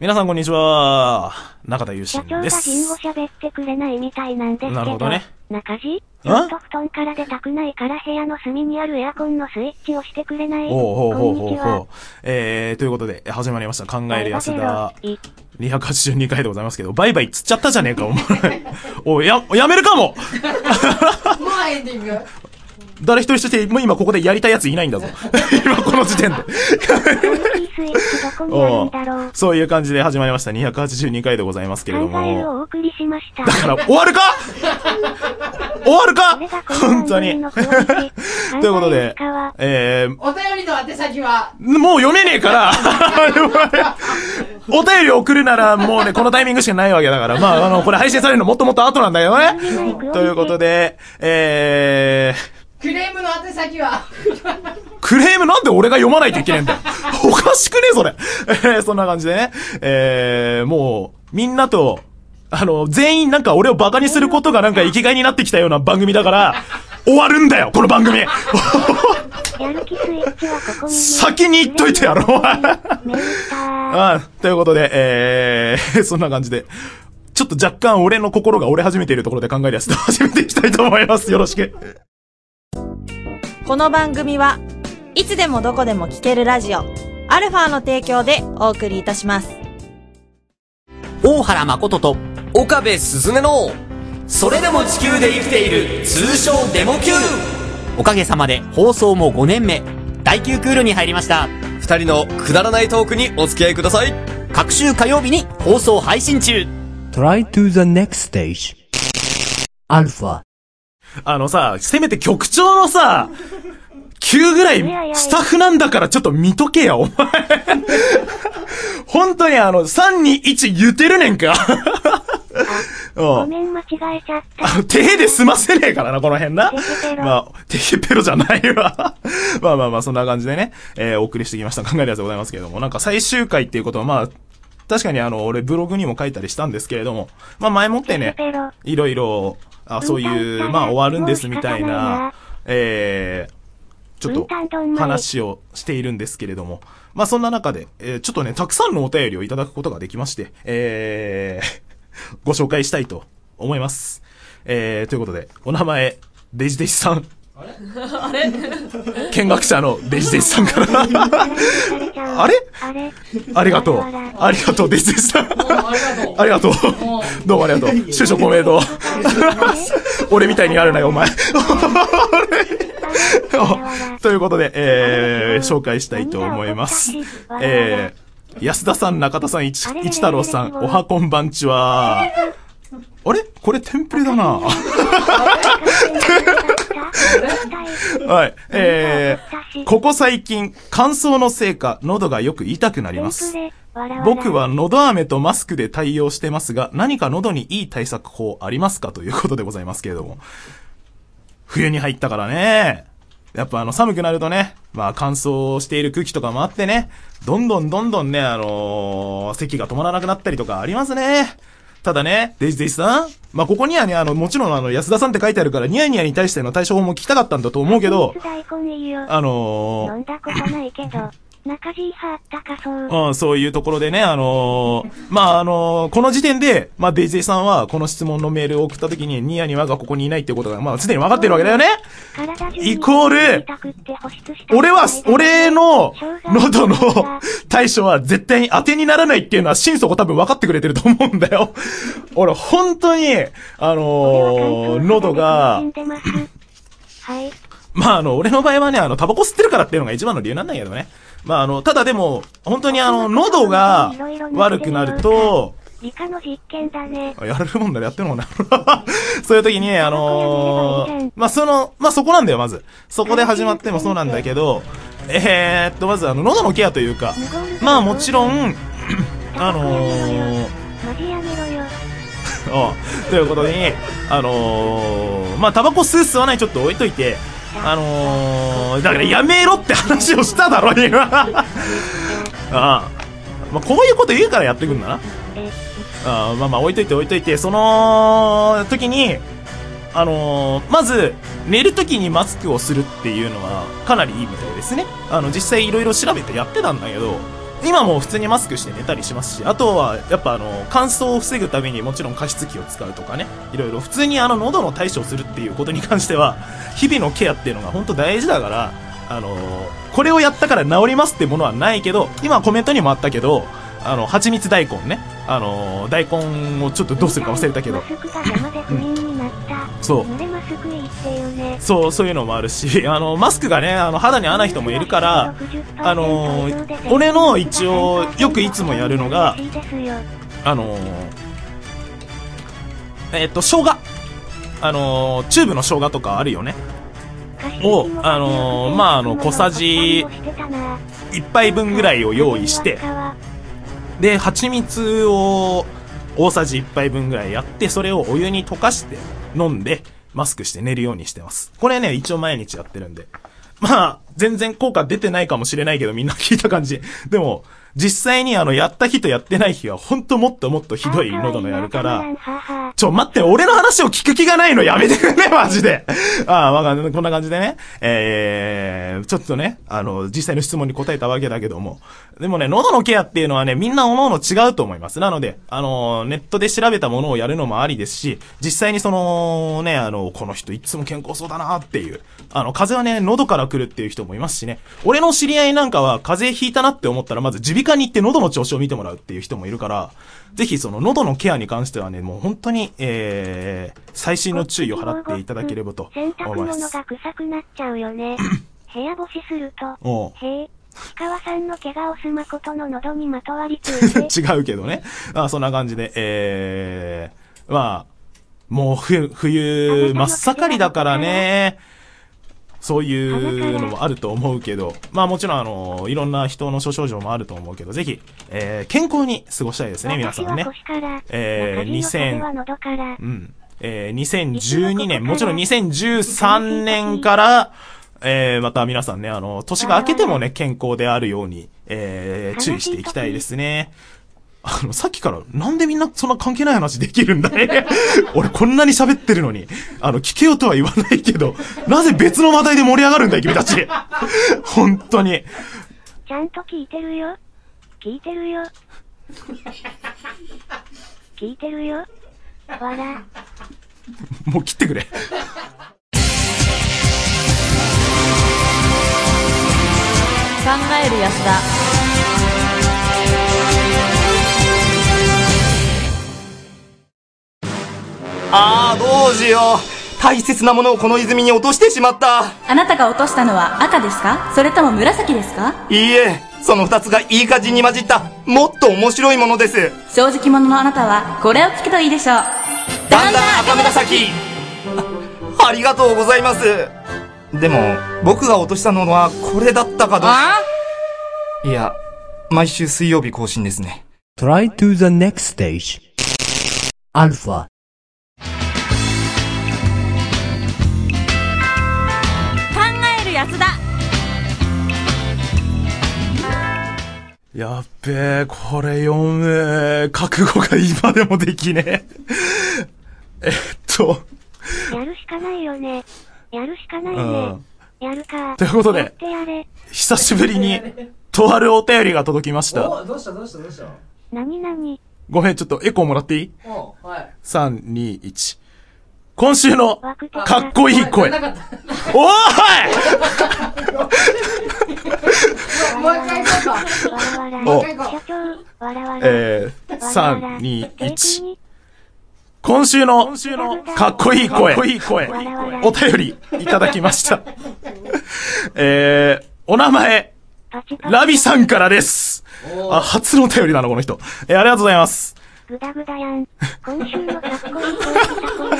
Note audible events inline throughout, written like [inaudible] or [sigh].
皆さんこんにちは。中田優社心です。長が人語喋ってくれないみたいなんですけど。なるほどね。中地？ちょっと布団から出たくないから部屋の隅にあるエアコンのスイッチをしてくれない？おうほうほうほうこんにちはほう。えー、ということで、始まりました。考える安田。バイバイ282回でございますけど、バイバイつっちゃったじゃねえか、お前。おい、や、やめるかももうエンディング。誰一人として、もう今ここでやりたいやついないんだぞ。[laughs] 今この時点で。[laughs] そういう感じで始まりました。282回でございますけれども。をお送りしました。だから、終わるか？[laughs] 終わるか？本当に。ということで考えー、お便りの宛先は、もう読めねえから、お便り送るならもうね、このタイミングしかないわけだから、まあ、あの、これ配信されるのもっともっと後なんだよね。ということで、えー、クレームの宛先は、[laughs] クレームなんで俺が読まないといけないんだよ。[laughs] おかしくねそれ。[laughs] えー、そんな感じでね、えー、もう、みんなと、あの、全員なんか俺をバカにすることがなんか生きがいになってきたような番組だから、終わるんだよ、この番組。先に言っといてやろ、お前。メーター。あということで、えー、そんな感じで、ちょっと若干俺の心が折れ始めているところで考えるやつと始めていきたいと思います。よろしく。この番組はいつでもどこでも聞けるラジオアルファの提供でお送りいたします。大原誠と岡部すずめのそれでも地球で生きている通称デモ級。おかげさまで放送も5年目第9クールに入りました。二人のくだらないトークにお付き合いください。各週火曜日に放送配信中。Try to the next stage. Alpha. あのさ、せめて局長のさ、9ぐらいスタッフなんだからちょっと見とけや、お前。本当にあの、3、2、1言ってるねんか。うん。ごめん間違えちゃった。手で済ませねえからな、この辺なまあ、テヘペロじゃないわ。[laughs] まあまあまあ、そんな感じでね、えーお送りしてきました。考えるやつでございますけれども、なんか最終回っていうことは、まあ、確かにあの、俺ブログにも書いたりしたんですけれども、まあ前もってね。いろいろ、あ、そういう、まあ終わるんですみたいな、えー、ちょっと話をしているんですけれども、まあそんな中で、えーちょっとね、たくさんのお便りをいただくことができまして、えー、ご紹介したいと思います。えー、ということで、お名前、デジデジさん。あれ？[laughs] 見学者のデジデジさんから。あれあれありがとう。ありがとう、デジデジさん。ありがとう。ありがとう。どうもありがとう。就職おめでとう。俺みたい。にやるなよ、お前。とい。うことで、えー、紹介したい。と思い。ます。えー、安田さん、中田さん、一一太郎さん、おはこんばんちは。あれ？これテンプレだな。[laughs] はい。えー、ここ最近、乾燥のせいか、喉がよく痛くなります。僕は喉飴とマスクで対応してますが、何か喉にいい対策法ありますかということでございますけれども。冬に入ったからね。やっぱあの寒くなるとね、まあ乾燥している空気とかもあってね、どんどんどんどんね、あのー咳が止まらなくなったりとかありますね。ただね、デジデジさん。まあここにはね、あの、もちろんあの、安田さんって書いてあるから、ニヤニヤに対しての対処法も聞きたかったんだと思うけど、あのー飲んだことないけど、中地派あったかそう。うん、そういうところでね、あのー [laughs] まあ、あのーこの時点で、まあ、デイゼイさんは、この質問のメールを送った時に、ニヤニワがここにいないっていうことが、まあ、すでに分かってるわけだよねイコール、俺は、俺の喉の対処は絶対に当てにならないっていうのは、心底多分分かってくれてると思うんだよ。[laughs] 俺、本当に、あのー喉が、はい。まあ、あの、俺の場合はね、あの、タバコ吸ってるからっていうのが一番の理由なんだけどね。まあ、あの、ただでも、本当にあの、喉が悪くなると、理科の実験だね。やれるもんならやってるもんな。[laughs] そういう時に、あのーまあ、その、まあ、そこなんだよ、まず。そこで始まってもそうなんだけど、えー、っと、まずあの、喉のケアというか、まあ、もちろん、あのー、[laughs] ということに、あのー、まあ、タバコ吸う吸わないちょっと置いといて、あのー、だからやめろって話をしただろ、今。[laughs] ああ。まあ、こういうこと言うからやってくんだな。ああまあまあ置いといて置いといて、その時に、あのーまず、寝る時にマスクをするっていうのはかなりいいみたいですね。あの、実際いろいろ調べてやってたんだけど、今も普通にマスクして寝たりしますし、あとは、やっぱあの、乾燥を防ぐためにもちろん加湿器を使うとかね、いろいろ普通にあの、喉の対処をするっていうことに関しては、[laughs] 日々のケアっていうのが本当大事だから、あの、これをやったから治りますってものはないけど、今コメントにもあったけど、あの、蜂蜜大根ね、あの、大根をちょっとどうするか忘れたけど。[laughs] そう。そう、そういうのもあるし、[laughs] あの、マスクがね、あの、肌に合わない人もいるから、あの俺の一応よくいつもやるのがあのーえっと、生姜。あのーチューブの生姜とかあるよね。をあのーまああの小さじ1杯分ぐらいを用意して、で、蜂蜜を大さじ1杯分ぐらいやって、それをお湯に溶かして飲んで、マスクして寝るようにしてます。これね、一応毎日やってるんで。まあ、全然効果出てないかもしれないけど、みんな聞いた感じ。でも、実際にあの、やった日とやってない日は、ほんともっともっとひどい喉のやるから、ちょ、待って、俺の話を聞く気がないのやめてくんね、マジで。[laughs] ああ、わかんない。こんな感じでね。えー、ちょっとね、あの、実際の質問に答えたわけだけども。でもね、喉のケアっていうのはね、みんな各々違うと思います。なので、あの、ネットで調べたものをやるのもありですし、実際にその、ね、あの、この人いつも健康そうだなっていう。あの、風邪はね、喉から来るっていう人もいますしね。俺の知り合いなんかは、風邪ひいたなって思ったら、まず耳鼻科に行って喉の調子を見てもらうっていう人もいるから、ぜひその喉のケアに関してはね、もう本当に、えー、最新の注意を払っていただければと洗濯思います。物が臭くなっちゃうよね。[clears throat] 部屋干しすると、へえ、氷川さんの怪我をすまことの喉にまとわりついて、[laughs] 違うけどね。あそんな感じで、えー、まあ、もう冬、冬、真っ盛りだからね、そういうのもあると思うけど、まあもちろんあの、いろんな人の諸症状もあると思うけど、ぜひ、えー、健康に過ごしたいですね、皆さんね。えー中島の風は喉から。う、ん。えー、2012年、もちろん2013年から、えー、また皆さんね、あの、年が明けてもね、健康であるように、えー、注意していきたいですね。あの、さっきから、なんでみんなそんな関係ない話できるんだね。[laughs] 俺こんなに喋ってるのに、あの、聞けよとは言わないけど、なぜ別の話題で盛り上がるんだい、君たち。[laughs] 本当に。ちゃんと聞いてるよ。聞いてるよ。聞いてるよ。わら。もう切ってくれ。考える安田ああ、どうしよう。大切なものをこの泉に落としてしまった。あなたが落としたのは赤ですか？それとも紫ですか？いいえ、その二つがいい感じに混じった、もっと面白いものです。正直者のあなたはこれを聞くといいでしょうだんだん赤紫あありがとうございます。でも、僕が落としたのはこれだったかどうか。いや、毎週水曜日更新ですね。Try to the next stage. Alpha. 安田やっべえ、これ読む。覚悟が今でもできねえ。えっと、やるしかないよね。やるしかないうねん。やるか。ということでやってやれ。久しぶりに、とあるお便りが届きました。おどうしたどうしたどうした？なになにごめん、ちょっとエコーもらっていい？おはい。?3、2、1。今週の、かっこいい声。おーいもう一回行こうか。わらわら。お。えー、わらわら3、2、1。平今週の、今週の、かっこいい声。かっこいい声。わらわらお便り、いただきました。[laughs] えー、お名前、ラビさんからです。あ、初のお便りだな、この人。えー、ありがとうございます。グダグダやん。今週のかっこいい声。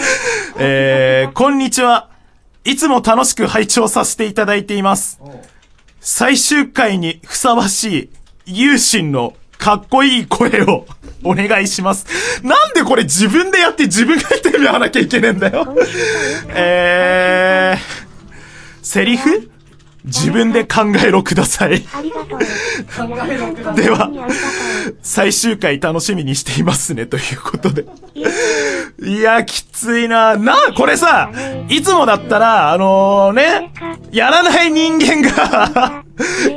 [laughs] えー、こんにちは。いつも楽しく拝聴させていただいています。最終回にふさわしい、有心のかっこいい声を [laughs] お願いします。なんでこれ自分でやって自分が言って言わなきゃいけねえんだよ。[laughs] えー、セリフ？自分で考えろください。ありが [laughs] では。最終回楽しみにしていますね、ということで。いや、きついな。な、これさ、いつもだったら、あのね、やらない人間が、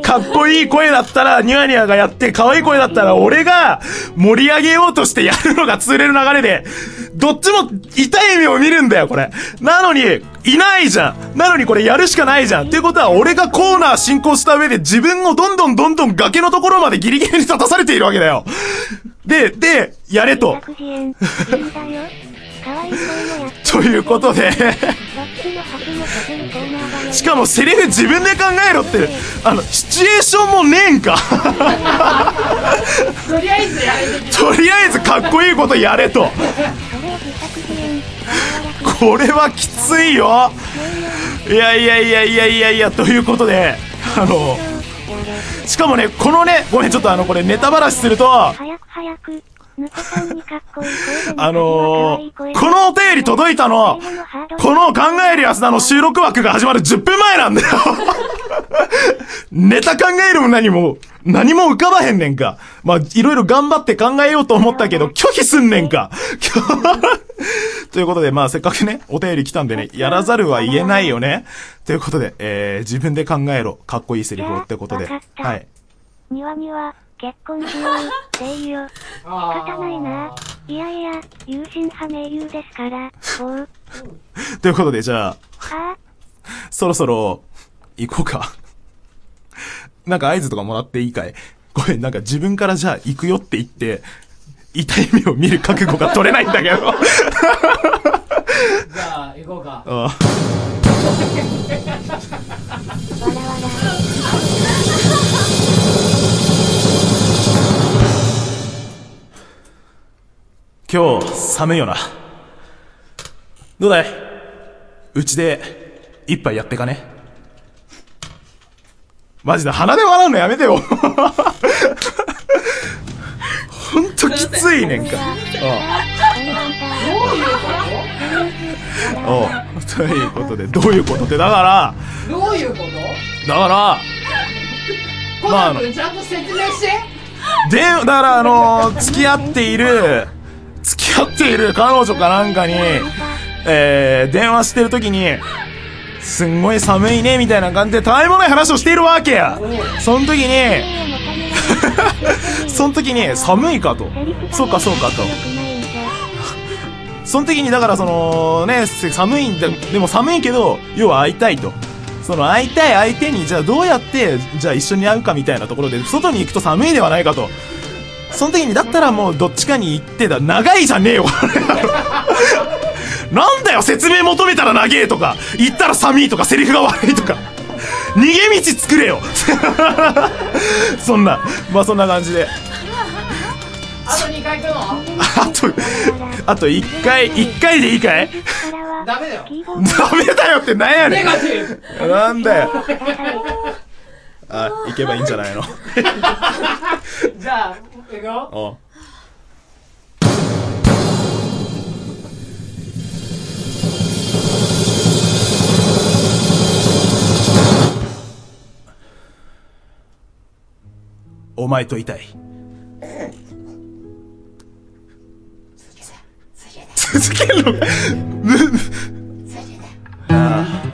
かっこいい声だったら、ニワニワがやって、可愛い声だったら、俺が盛り上げようとしてやるのが通れる流れで、どっちも痛い目を見るんだよ、これ。なのに、いないじゃん。なのにこれやるしかないじゃん。っていうことは、俺がコーナー進行した上で自分をどんどんどんどん崖のところまでギリギリに立たされているわけだよ。で、で、やれと。ということでしかもセリフ自分で考えろって、あの、シチュエーションもねえんか。とりあえずやれとりあえずかっこいいことやれと。これはきついよ。いやいやいやいやいやいや、ということで、あの、しかもね、このね、ごめん、ちょっとあの、これネタばらしすると、早く早く、あのー、このお便り届いたの、この考えるやつだの収録枠が始まる10分前なんだよ。[laughs] ネタ考えるも何も、何も浮かばへんねんか。まあ、いろいろ頑張って考えようと思ったけど、拒否すんねんか。[laughs] ということで、まあ、せっかくね、お便り来たんでね、やらざるは言えないよね。ということで、えー、自分で考えろ。かっこいいセリフをってことで。はい。にわにわ、結婚しようっていいよ。仕方ないな。いやいや、友人派名優ですから、[laughs] ほう。ということで、じゃあ、あ？あ、そろそろ、行こうか。なんか合図とかもらっていいかい？ごめん、なんか自分からじゃあ行くよって言って、痛い目を見る覚悟が取れないんだけど。[laughs] じゃあ、行こうか。[laughs] あ今日、寒いよな。どうだい？うちで、一杯やってかね？マジで鼻で笑うのやめてよ。ほんときついねんか。おうと？いうことで、どういうことって、だから、どういうこと？だから、コまああのナン君ちゃんと説明して。で、だからあの付き合っている、付き合っている彼女かなんかに、えー、電話してる時に、すんごい寒いね、みたいな感じで、たわいもない話をしているわけや。その時に、[laughs] その時に、寒いかと。そうか、そうかと。その時に、だからその、ね、寒いんだ、でも寒いけど、要は会いたいと。その会いたい相手に、じゃあどうやって、じゃあ一緒に会うかみたいなところで、外に行くと寒いではないかと。その時に、だったらもうどっちかに行ってだ。長いじゃねえよ、[laughs] なんだよ、説明求めたら長えとか、言ったら寒いとか、セリフが悪いとか。逃げ道作れよ [laughs] そんな、まあそんな感じで。あと2回行くの？あと、あと一回、一回でいいかい？ダメだよ。ダメだよってなんやねん。なんだよ。あ、行けばいいんじゃないの？[laughs] じゃあ、行くよ。お前といたい。続けるのかああ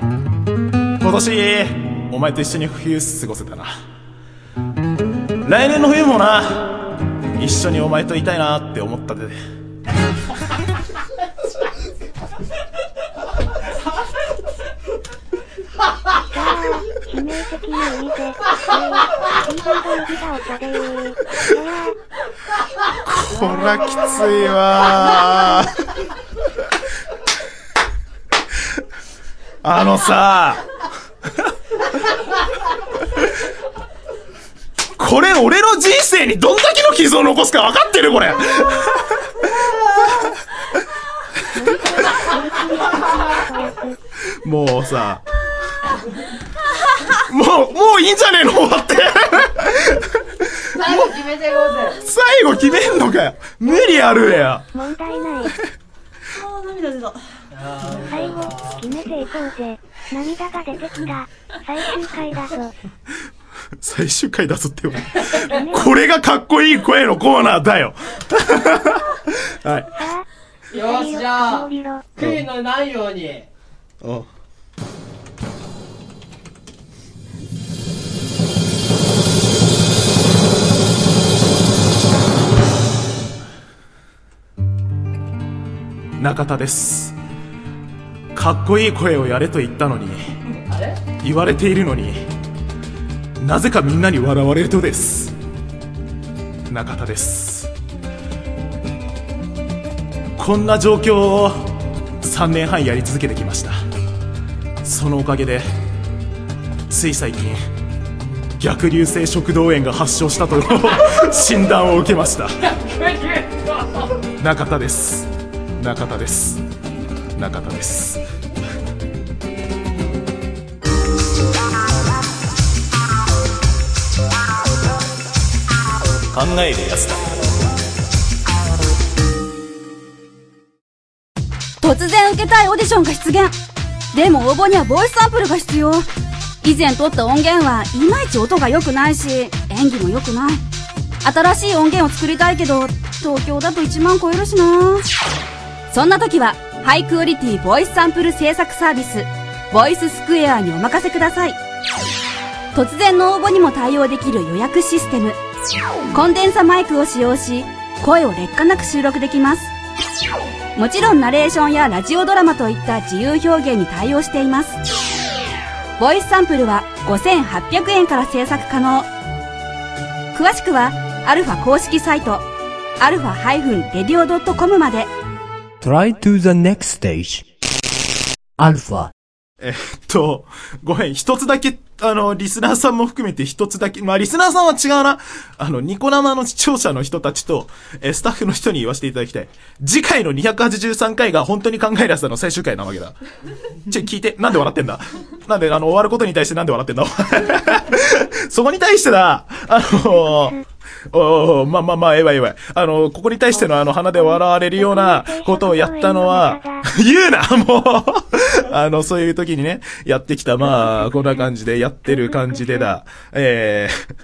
今年、お前と一緒に冬過ごせたな。来年の冬もな、一緒にお前といたいなって思ったで。致命的。こらきついわーあのさ、これ俺の人生にどんだけの傷を残すか分かってるこれ。[laughs] もうさ、もう、もういいんじゃねえの終わって。最後決めていこうぜ。最後決めんのかよ。無理あるや。問題ない。あー、涙出た。最後、決めていこうぜ。涙が出てきた。最終回だぞ。[laughs] 最終回だぞってよ。これがかっこいい声のコーナーだよ。[laughs] はい。よし、じゃあ、悔いのないように。あ中田ですかっこいい声をやれと言ったのに言われているのになぜかみんなに笑われるとです。中田です。こんな状況を3年半やり続けてきました。そのおかげでつい最近逆流性食道炎が発症したと [laughs] 診断を受けました。中田です中田です。中田です。考えるやつだ。突然受けたいオーディションが出現。でも応募にはボイスサンプルが必要。以前撮った音源はいまいち音が良くないし演技も良くない。新しい音源を作りたいけど東京だと1万超えるしな。そんな時はハイクオリティボイスサンプル制作サービスボイススクエアにお任せください。突然の応募にも対応できる予約システム。コンデンサマイクを使用し声を劣化なく収録できますもちろんナレーションやラジオドラマといった自由表現に対応していますボイスサンプルは5800円から制作可能詳しくはアルファ公式サイトアルファ -radio.com まで Try to the next stage. Alpha. えっと、ごめん、一つだけ、あの、リスナーさんも含めて一つだけ、まあ、リスナーさんは違うな。あの、ニコ生の視聴者の人たちと、えスタッフの人に言わせていただきたい。次回の283回が本当に考えらせたの最終回なわけだ。ちょ、聞いて、なんで笑ってんだ？なんで、あの、終わることに対してなんで笑ってんだ？[laughs] そこに対してだ、あのーおまあまあまあ、ええわええわ。あの、ここに対してのあの、鼻で笑われるようなことをやったのは、[laughs] 言うなもう [laughs] あの、そういう時にね、やってきた、まあ、こんな感じでやってる感じでだ。えー、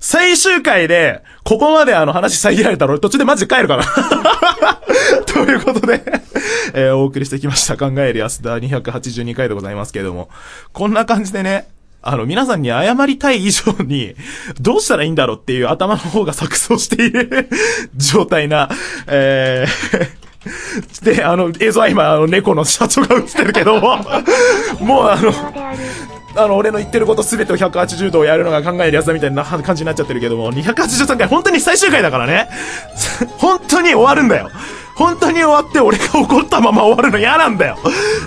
最終回で、ここまであの話遮られたら途中でマジで帰るから。[laughs] ということでえー、お送りしてきました。考える安田282回でございますけれども、こんな感じでね、あの、皆さんに謝りたい以上に、[laughs] どうしたらいいんだろうっていう頭の方が錯綜している [laughs] 状態な、えー、[laughs] で、あの、映像は今、あの、猫の社長が映ってるけども、もうあの、あの、俺の言ってることすべてを180度やるのが考えるやつだみたいな感じになっちゃってるけども、283回、本当に最終回だからね。本当に終わるんだよ。本当に終わって俺が怒ったまま終わるの嫌なんだよ。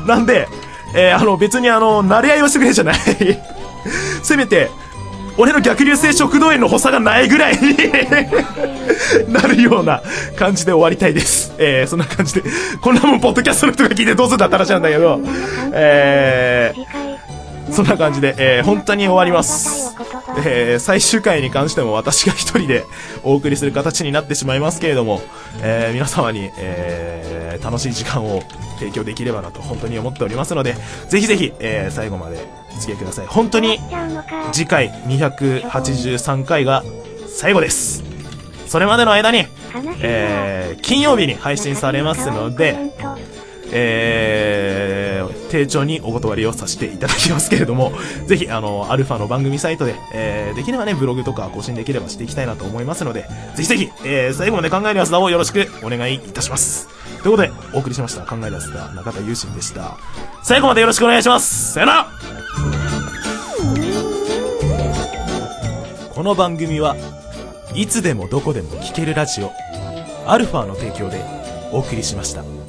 なんで、えー、あの、別にあの、慣れ合いをしてくれじゃない。[laughs] せめて、俺の逆流性食道炎の補佐がないぐらいに [laughs] なるような感じで終わりたいです。えー、そんな感じで、こんなもんポッドキャストの人が聞いてどうするんだって話なんだけど、えー、そんな感じで、えー、本当に終わります。えー、最終回に関しても私が一人で [laughs] お送りする形になってしまいますけれども、えー、皆様に、えー、楽しい時間を提供できればなと本当に思っておりますので、ぜひぜひ、えー、最後までお付き合いください。本当に、次回283回が最後です。それまでの間に、えー、金曜日に配信されますので、えー、丁重にお断りをさせていただきますけれども、[laughs] ぜひ、あの、アルファの番組サイトで、えー、できればね、ブログとか更新できればしていきたいなと思いますので、ぜひぜひ、えー、最後まで考えるやつだをよろしくお願いいたします。ということで、お送りしました。考えるやつだ、中田優心でした。最後までよろしくお願いします。さよならこの番組はいつでもどこでも聴けるラジオ、アルファの提供でお送りしました。